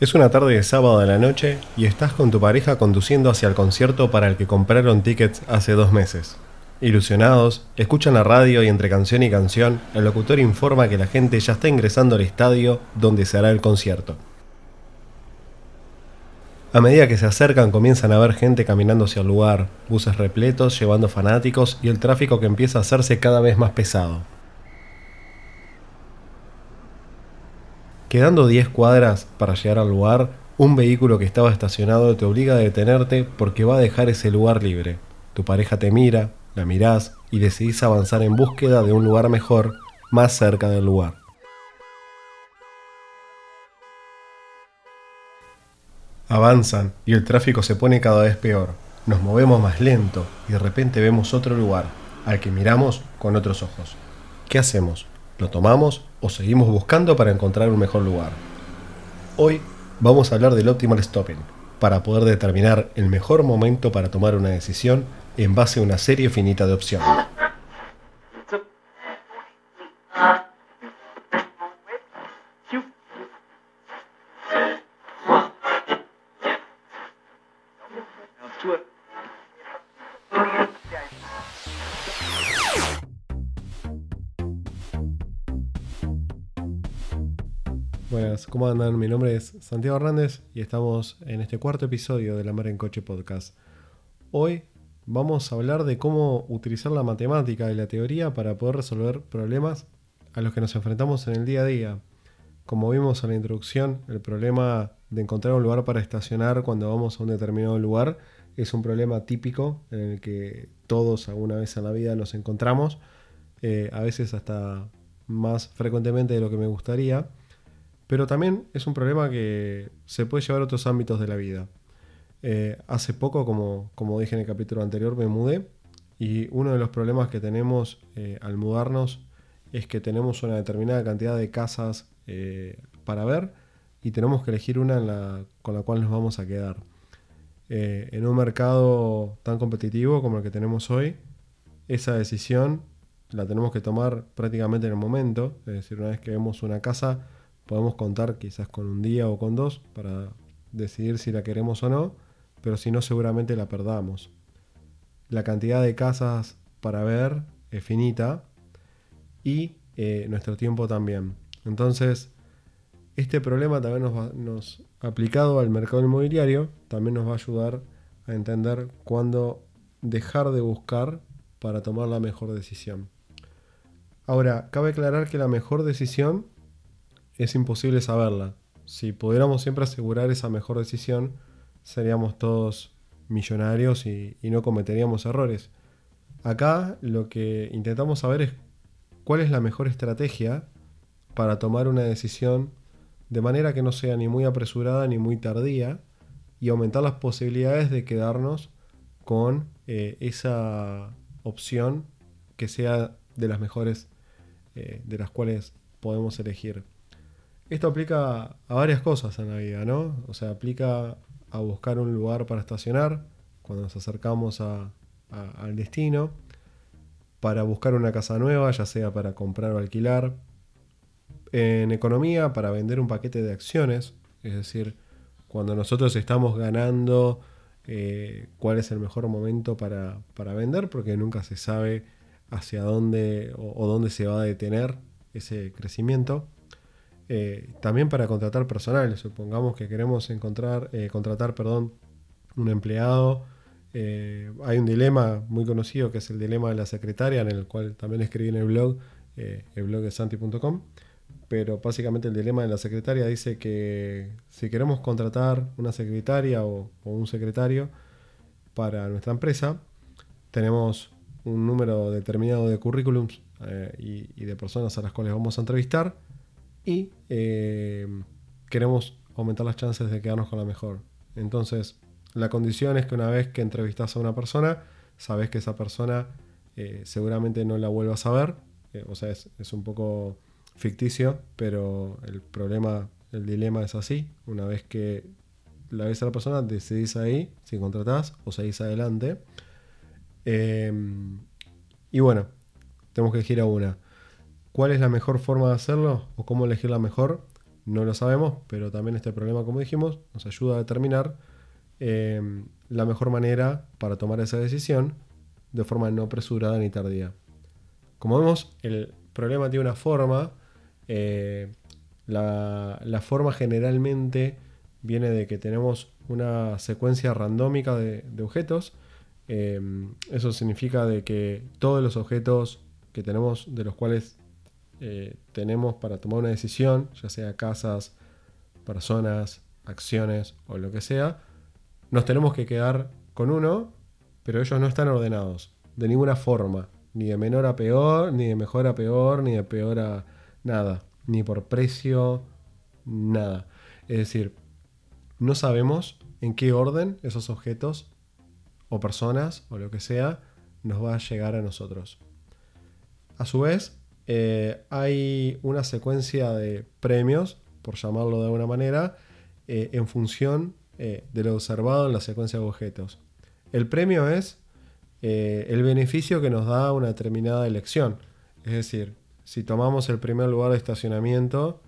Es una tarde de sábado de la noche y estás con tu pareja conduciendo hacia el concierto para el que compraron tickets hace dos meses. Ilusionados, escuchan la radio y entre canción y canción, el locutor informa que la gente ya está ingresando al estadio donde se hará el concierto. A medida que se acercan comienzan a ver gente caminando hacia el lugar, buses repletos llevando fanáticos y el tráfico que empieza a hacerse cada vez más pesado. Quedando 10 cuadras para llegar al lugar, un vehículo que estaba estacionado te obliga a detenerte porque va a dejar ese lugar libre. Tu pareja te mira, la mirás y decidís avanzar en búsqueda de un lugar mejor, más cerca del lugar. Avanzan y el tráfico se pone cada vez peor. Nos movemos más lento y de repente vemos otro lugar, al que miramos con otros ojos. ¿Qué hacemos? ¿Lo tomamos o seguimos buscando para encontrar un mejor lugar? Hoy vamos a hablar del optimal stopping, para poder determinar el mejor momento para tomar una decisión en base a una serie finita de opciones. ¿Cómo andan? Mi nombre es Santiago Hernández y estamos en este cuarto episodio de La Mar en Coche Podcast. Hoy vamos a hablar de cómo utilizar la matemática y la teoría para poder resolver problemas a los que nos enfrentamos en el día a día. Como vimos en la introducción, el problema de encontrar un lugar para estacionar cuando vamos a un determinado lugar es un problema típico en el que todos alguna vez en la vida nos encontramos, eh, a veces hasta más frecuentemente de lo que me gustaría. Pero también es un problema que se puede llevar a otros ámbitos de la vida. Eh, hace poco, como, como, dije en el capítulo anterior, me mudé y uno de los problemas que tenemos eh, al mudarnos es que tenemos una determinada cantidad de casas eh, para ver y tenemos que elegir una con la cual nos vamos a quedar. en un mercado tan competitivo como el que tenemos hoy, esa decisión la tenemos que tomar prácticamente en el momento, es decir, una vez que vemos una casa, podemos contar quizás con un día o con dos para decidir si la queremos o no, pero si no seguramente la perdamos. La cantidad de casas para ver es finita y eh, nuestro tiempo también. Entonces, este problema también nos, nos aplicado al mercado inmobiliario, también nos va a ayudar a entender cuándo dejar de buscar para tomar la mejor decisión. Ahora, cabe aclarar que la mejor decisión es imposible saberla. Si pudiéramos siempre asegurar esa mejor decisión, seríamos todos millonarios y, no cometeríamos errores. Acá lo que intentamos saber es cuál es la mejor estrategia para tomar una decisión de manera que no sea ni muy apresurada ni muy tardía y aumentar las posibilidades de quedarnos con eh, esa opción que sea de las mejores eh, de las cuales podemos elegir. Esto aplica a varias cosas en la vida, ¿no? O sea, aplica a buscar un lugar para estacionar cuando nos acercamos al destino, para buscar una casa nueva, ya sea para comprar o alquilar, en economía, para vender un paquete de acciones, es decir, cuando nosotros estamos ganando, eh, cuál es el mejor momento para, vender, porque nunca se sabe hacia dónde o dónde se va a detener ese crecimiento. Eh, también para contratar personal, supongamos que queremos encontrar, eh, contratar perdón, un empleado. Eh, hay un dilema muy conocido que es el dilema de la secretaria, en el cual también escribí en el blog, el blog de santi.com. Pero básicamente el dilema de la secretaria dice que si queremos contratar una secretaria o, un secretario para nuestra empresa, tenemos un número determinado de currículums y de personas a las cuales vamos a entrevistar y eh, queremos aumentar las chances de quedarnos con la mejor. Entonces, la condición es que una vez que entrevistas a una persona, sabes que esa persona eh, seguramente no la vuelvas a ver. Eh, o sea, es, un poco ficticio, pero el problema, el dilema es así. Una vez que la ves a la persona, decidís ahí si contratás o seguís adelante. y bueno, tenemos que elegir a una. ¿Cuál es la mejor forma de hacerlo o cómo elegir la mejor? No lo sabemos, pero también este problema, como dijimos, nos ayuda a determinar eh, la mejor manera para tomar esa decisión de forma no apresurada ni tardía. Como vemos, el problema tiene una forma. Eh, la, forma generalmente viene de que tenemos una secuencia randómica de, objetos. Eh, eso significa de que todos los objetos que tenemos, de los cuales eh, tenemos para tomar una decisión, ya sea casas, personas, acciones o lo que sea, nos tenemos que quedar con uno, pero ellos no están ordenados de ninguna forma, ni de menor a peor, ni de mejor a peor, ni de peor a nada, ni por precio, nada. Es decir, no sabemos en qué orden esos objetos o personas o lo que sea nos va a llegar a nosotros. A su vez, eh, hay una secuencia de premios, por llamarlo de alguna manera, eh, en función eh, de lo observado en la secuencia de objetos. El premio es el beneficio que nos da una determinada elección. Es decir, si tomamos el primer lugar de estacionamiento,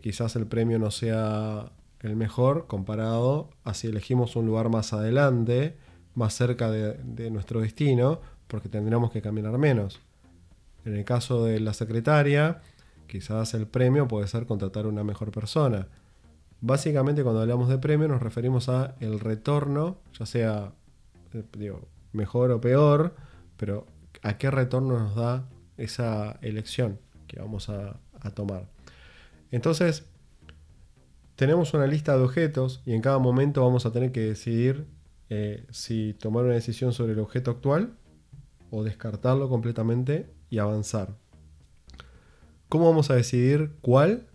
quizás el premio no sea el mejor comparado a si elegimos un lugar más adelante, más cerca de nuestro destino, porque tendríamos que caminar menos. En el caso de la secretaria, quizás el premio puede ser contratar una mejor persona. Básicamente cuando hablamos de premio nos referimos a el retorno, ya sea eh, mejor o peor, pero a qué retorno nos da esa elección que vamos a, tomar. Entonces, tenemos una lista de objetos y en cada momento vamos a tener que decidir eh, si tomar una decisión sobre el objeto actual o descartarlo completamente y avanzar. ¿Cómo vamos a decidir cuál?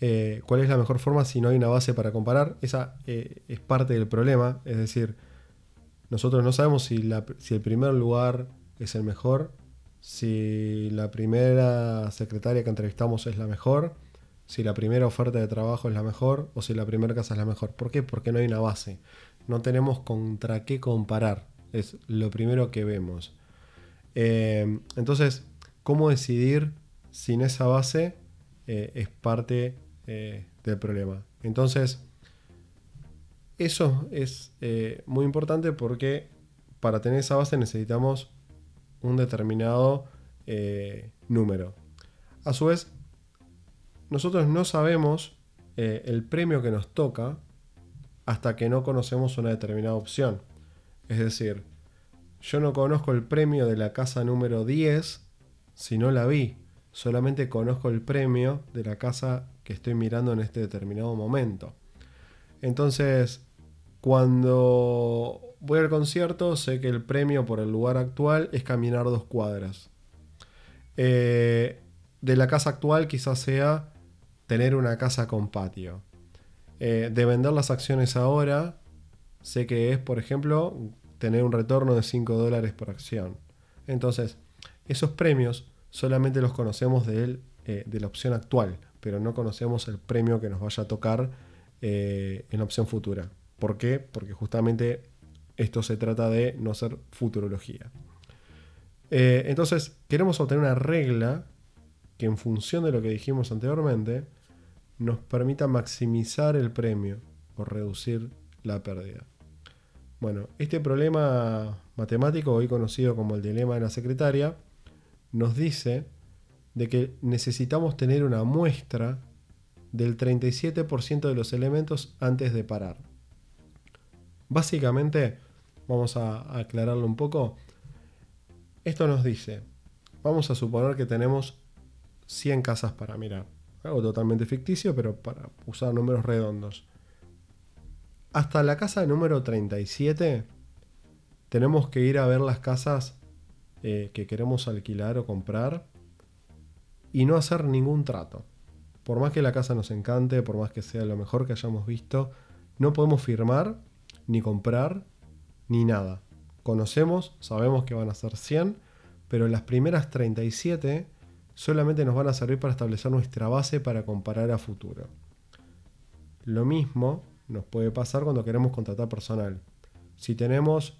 Eh, ¿Cuál es la mejor forma si no hay una base para comparar? Esa eh, es parte del problema. Es decir, nosotros no sabemos si, si el primer lugar es el mejor, si la primera secretaria que entrevistamos es la mejor, si la primera oferta de trabajo es la mejor o si la primera casa es la mejor. ¿Por qué? Porque no hay una base. No tenemos contra qué comparar. Es lo primero que vemos. Eh, entonces, ¿cómo decidir sin esa base? Eh, es parte eh, del problema. Entonces, eso es muy importante porque para tener esa base necesitamos un determinado número. A su vez, nosotros no sabemos el premio que nos toca hasta que no conocemos una determinada opción. Es decir, yo no conozco el premio de la casa número 10 si no la vi. Solamente conozco el premio de la casa que estoy mirando en este determinado momento. Entonces, cuando voy al concierto, sé que el premio por el lugar actual es caminar dos cuadras. Eh, de la casa actual quizás sea tener una casa con patio. Eh, de vender las acciones ahora, sé que es, por ejemplo, tener un retorno de 5 dólares por acción. Entonces, esos premios solamente los conocemos de, eh, de la opción actual, pero no conocemos el premio que nos vaya a tocar eh, en la opción futura. ¿Por qué? Porque justamente esto se trata de no ser futurología. Eh, entonces, queremos obtener una regla que en función de lo que dijimos anteriormente, nos permita maximizar el premio o reducir la pérdida. Bueno, este problema matemático, hoy conocido como el dilema de la secretaria, nos dice de que necesitamos tener una muestra del 37% de los elementos antes de parar. Básicamente, vamos a aclararlo un poco, esto nos dice, vamos a suponer que tenemos 100 casas para mirar, algo totalmente ficticio, pero para usar números redondos. Hasta la casa número 37 tenemos que ir a ver las casas eh, que queremos alquilar o comprar y no hacer ningún trato. Por más que la casa nos encante, por más que sea lo mejor que hayamos visto, no podemos firmar, ni comprar, ni nada. Conocemos, sabemos que van a ser 100, pero las primeras 37 solamente nos van a servir para establecer nuestra base para comparar a futuro. Lo mismo nos puede pasar cuando queremos contratar personal. Si tenemos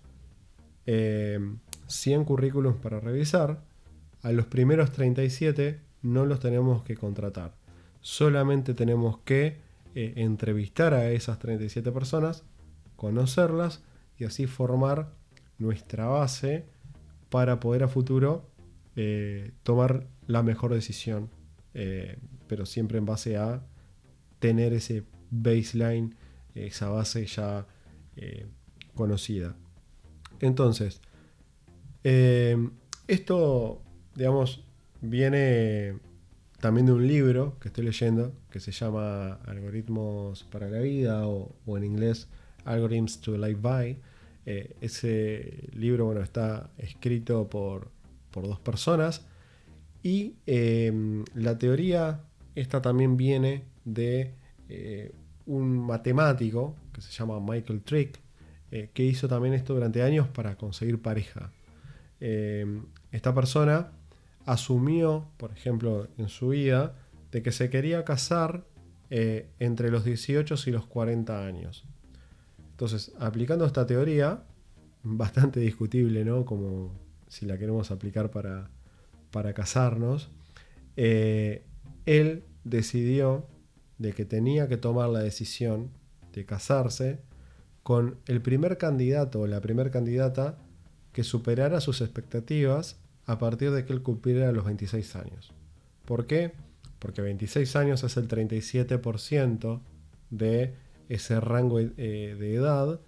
100 eh, currículums para revisar, a los primeros 37 no los tenemos que contratar. solamente tenemos que eh, entrevistar a esas 37 personas, conocerlas y así formar nuestra base para poder a futuro eh, tomar la mejor decisión, eh, pero siempre en base a tener ese baseline, esa base ya conocida. Entonces, esto, digamos, viene también de un libro que estoy leyendo que se llama Algoritmos para la Vida o, en inglés Algorithms to Live By. Eh, ese libro bueno, está escrito por, dos personas y la teoría esta también viene de eh, un matemático que se llama Michael Trick eh, que hizo también esto durante años para conseguir pareja. Em, esta persona asumió, por ejemplo, en su vida, de que se quería casar eh, entre los 18 y los 40 años. Entonces, aplicando esta teoría, bastante discutible, ¿no? Como si la queremos aplicar para, para casarnos, eh, él decidió de que tenía que tomar la decisión de casarse con el primer candidato o la primera candidata que superara sus expectativas a partir de que él cumpliera los 26 años. ¿Por qué? Porque 26 años es el 37% de ese rango eh, de edad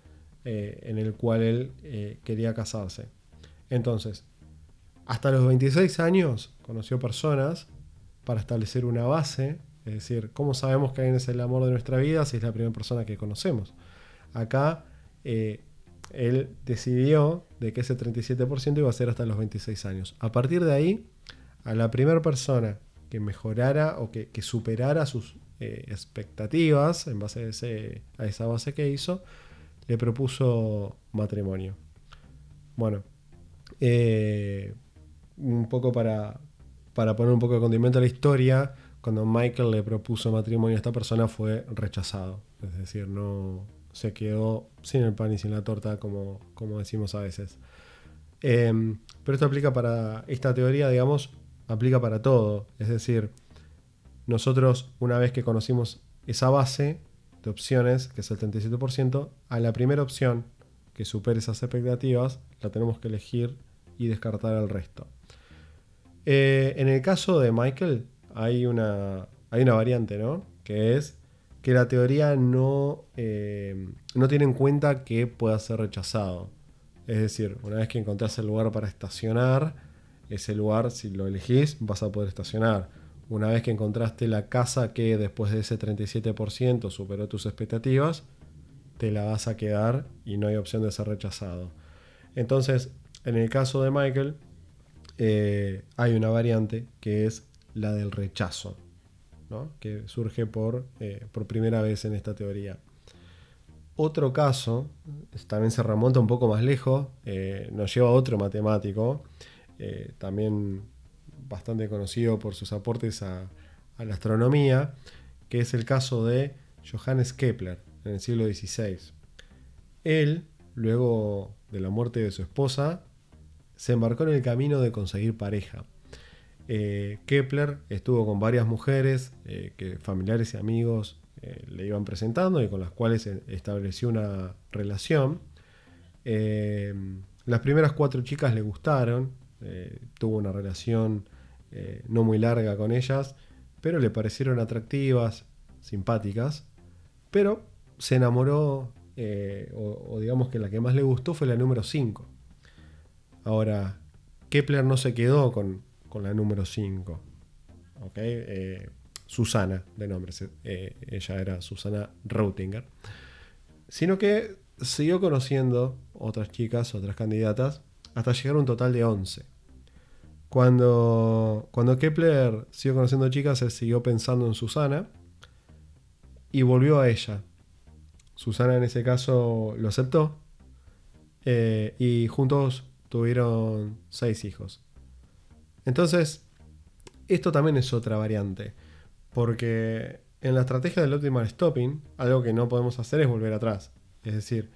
eh, en el cual él eh, quería casarse. Entonces, hasta los 26 años conoció personas para establecer una base, es decir, ¿cómo sabemos que alguien es el amor de nuestra vida si es la primera persona que conocemos? Acá él decidió de que ese 37% iba a ser hasta los 26 años. A partir de ahí, a la primera persona que mejorara o que, superara sus eh, expectativas en base a, esa base que hizo, le propuso matrimonio. Bueno, eh, un poco para, para poner un poco de condimento a la historia, cuando Michael le propuso matrimonio a esta persona fue rechazado. Es decir, no, se quedó sin el pan y sin la torta, como, como decimos a veces. Em, pero esto aplica para esta teoría, digamos, aplica para todo. Es decir, nosotros una vez que conocimos esa base de opciones, que es el 37%, a la primera opción que supere esas expectativas, la tenemos que elegir y descartar el resto. Eh, en el caso de Michael, hay una, hay una variante, ¿no? Que es que la teoría no, eh, no tiene en cuenta que pueda ser rechazado. Es decir, una vez que encontrás el lugar para estacionar, ese lugar, si lo elegís, vas a poder estacionar. Una vez que encontraste la casa que después de ese 37% superó tus expectativas, te la vas a quedar y no hay opción de ser rechazado. Entonces, en el caso de Michael, eh, hay una variante que es la del rechazo que surge por, eh, por primera vez en esta teoría. Otro caso, también se remonta un poco más lejos, eh, nos lleva a otro matemático, eh, también bastante conocido por sus aportes a, la astronomía, que es el caso de Johannes Kepler en el siglo XVI. Él, luego de la muerte de su esposa, se embarcó en el camino de conseguir pareja. Eh, Kepler estuvo con varias mujeres eh, que familiares y amigos eh, le iban presentando y con las cuales estableció una relación. las primeras cuatro chicas le gustaron, tuvo una relación no muy larga con ellas, pero le parecieron atractivas, simpáticas, pero se enamoró, o, o digamos que la que más le gustó fue la número 5. Ahora, Kepler no se quedó con, con la número 5. Eh, Susana, de nombre. Eh, ella era Susana Reutinger. Sino que siguió conociendo otras chicas, otras candidatas, hasta llegar a un total de 11. Cuando, cuando Kepler siguió conociendo chicas, él siguió pensando en Susana y volvió a ella. Susana en ese caso lo aceptó eh, y juntos tuvieron seis hijos. Entonces, esto también es otra variante, porque en la estrategia del optimal stopping, algo que no podemos hacer es volver atrás. Es decir,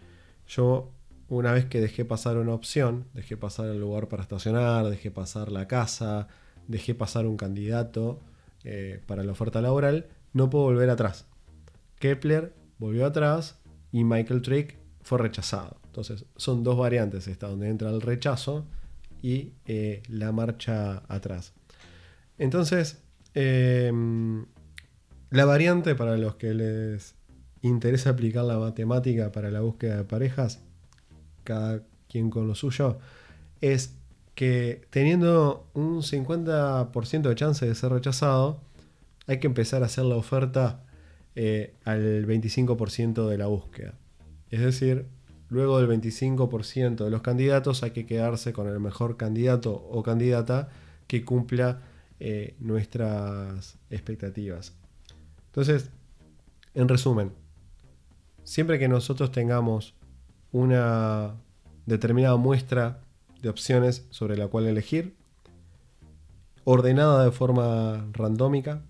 yo una vez que dejé pasar una opción, dejé pasar el lugar para estacionar, dejé pasar la casa, dejé pasar un candidato, eh, para la oferta laboral, no puedo volver atrás. Kepler volvió atrás y Michael Trick fue rechazado. Entonces, son dos variantes esta, donde entra el rechazo y eh, la marcha atrás. Entonces, em, la variante para los que les interesa aplicar la matemática para la búsqueda de parejas, cada quien con lo suyo, es que teniendo un 50% de chance de ser rechazado, hay que empezar a hacer la oferta eh, al 25% de la búsqueda. Es decir, luego del 25% de los candidatos hay que quedarse con el mejor candidato o candidata que cumpla eh, nuestras expectativas. Entonces, en resumen, siempre que nosotros tengamos una determinada muestra de opciones sobre la cual elegir, ordenada de forma randómica,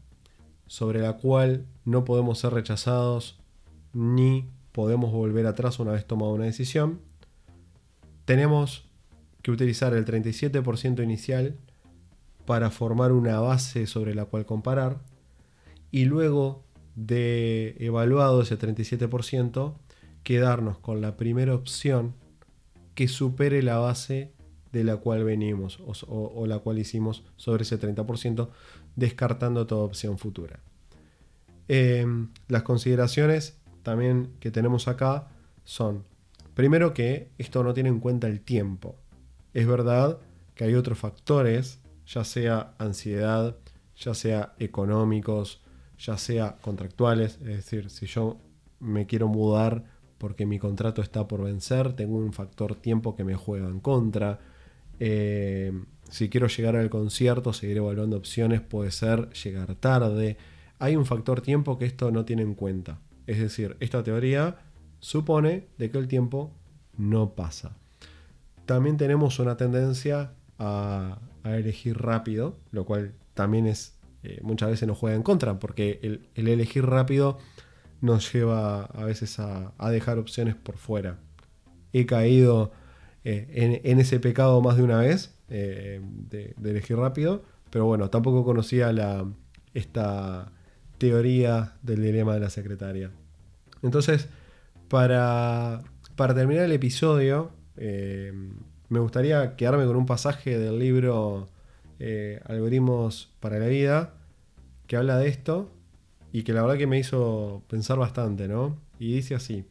sobre la cual no podemos ser rechazados ni podemos volver atrás una vez tomada una decisión. Tenemos que utilizar el 37% inicial para formar una base sobre la cual comparar y luego de evaluado ese 37% quedarnos con la primera opción que supere la base de la cual venimos o, la cual hicimos sobre ese 30%, descartando toda opción futura. Em, las consideraciones también que tenemos acá son, primero que esto no tiene en cuenta el tiempo. Es verdad que hay otros factores, ya sea ansiedad, ya sea económicos, ya sea contractuales, es decir, si yo me quiero mudar porque mi contrato está por vencer, tengo un factor tiempo que me juega en contra. Eh, si quiero llegar al concierto, seguir evaluando opciones, puede ser llegar tarde. Hay un factor tiempo que esto no tiene en cuenta. Es decir, esta teoría supone de que el tiempo no pasa. También tenemos una tendencia a, elegir rápido, lo cual también es eh, muchas veces nos juega en contra, porque el, elegir rápido nos lleva a veces a, dejar opciones por fuera. He caído eh, en, ese pecado más de una vez eh, de, elegir rápido, pero bueno, tampoco conocía esta, teoría del dilema de la secretaria. Entonces, para, terminar el episodio, eh, me gustaría quedarme con un pasaje del libro eh, Algoritmos para la Vida, que habla de esto y que la verdad que me hizo pensar bastante, ¿no? Y dice así,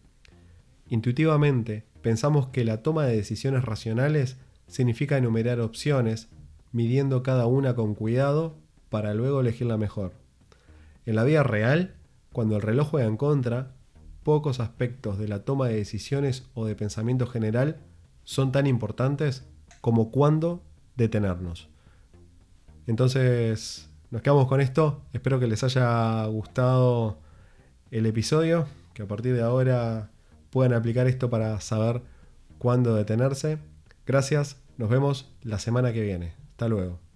intuitivamente pensamos que la toma de decisiones racionales significa enumerar opciones, midiendo cada una con cuidado para luego elegir la mejor. En la vida real, cuando el reloj juega en contra, pocos aspectos de la toma de decisiones o de pensamiento general son tan importantes como cuándo detenernos. Entonces, nos quedamos con esto. Espero que les haya gustado el episodio, que a partir de ahora puedan aplicar esto para saber cuándo detenerse. Gracias, nos vemos la semana que viene. Hasta luego.